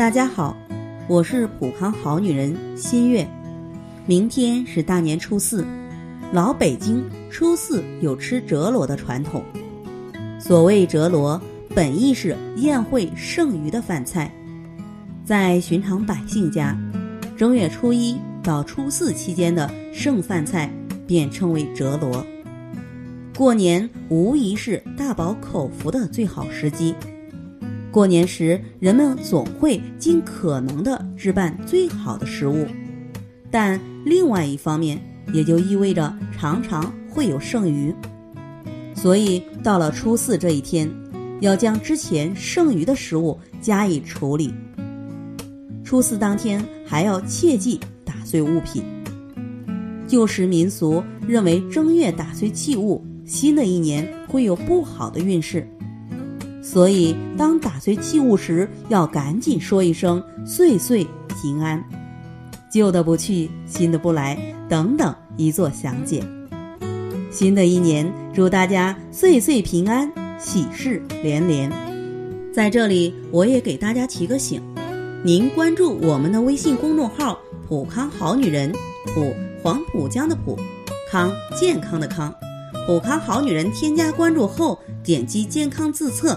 大家好，我是普康好女人新月。明天是大年初四，老北京初四有吃折罗的传统。所谓折罗，本意是宴会剩余的饭菜。在寻常百姓家，正月初一到初四期间的剩饭菜便称为折罗。过年无疑是大饱口福的最好时机。过年时，人们总会尽可能的置办最好的食物，但另外一方面，也就意味着常常会有剩余。所以，到了初四这一天，要将之前剩余的食物加以处理。初四当天还要切记打碎物品。旧时民俗认为，正月打碎器物。新的一年会有不好的运势，所以当打碎器物时，要赶紧说一声“岁岁平安”，旧的不去，新的不来，等等一作详解。新的一年，祝大家岁岁平安，喜事连连。在这里，我也给大家提个醒：您关注我们的微信公众号“普康好女人”，普黄浦江的普，康健康的康。普康好女人添加关注后，点击健康自测，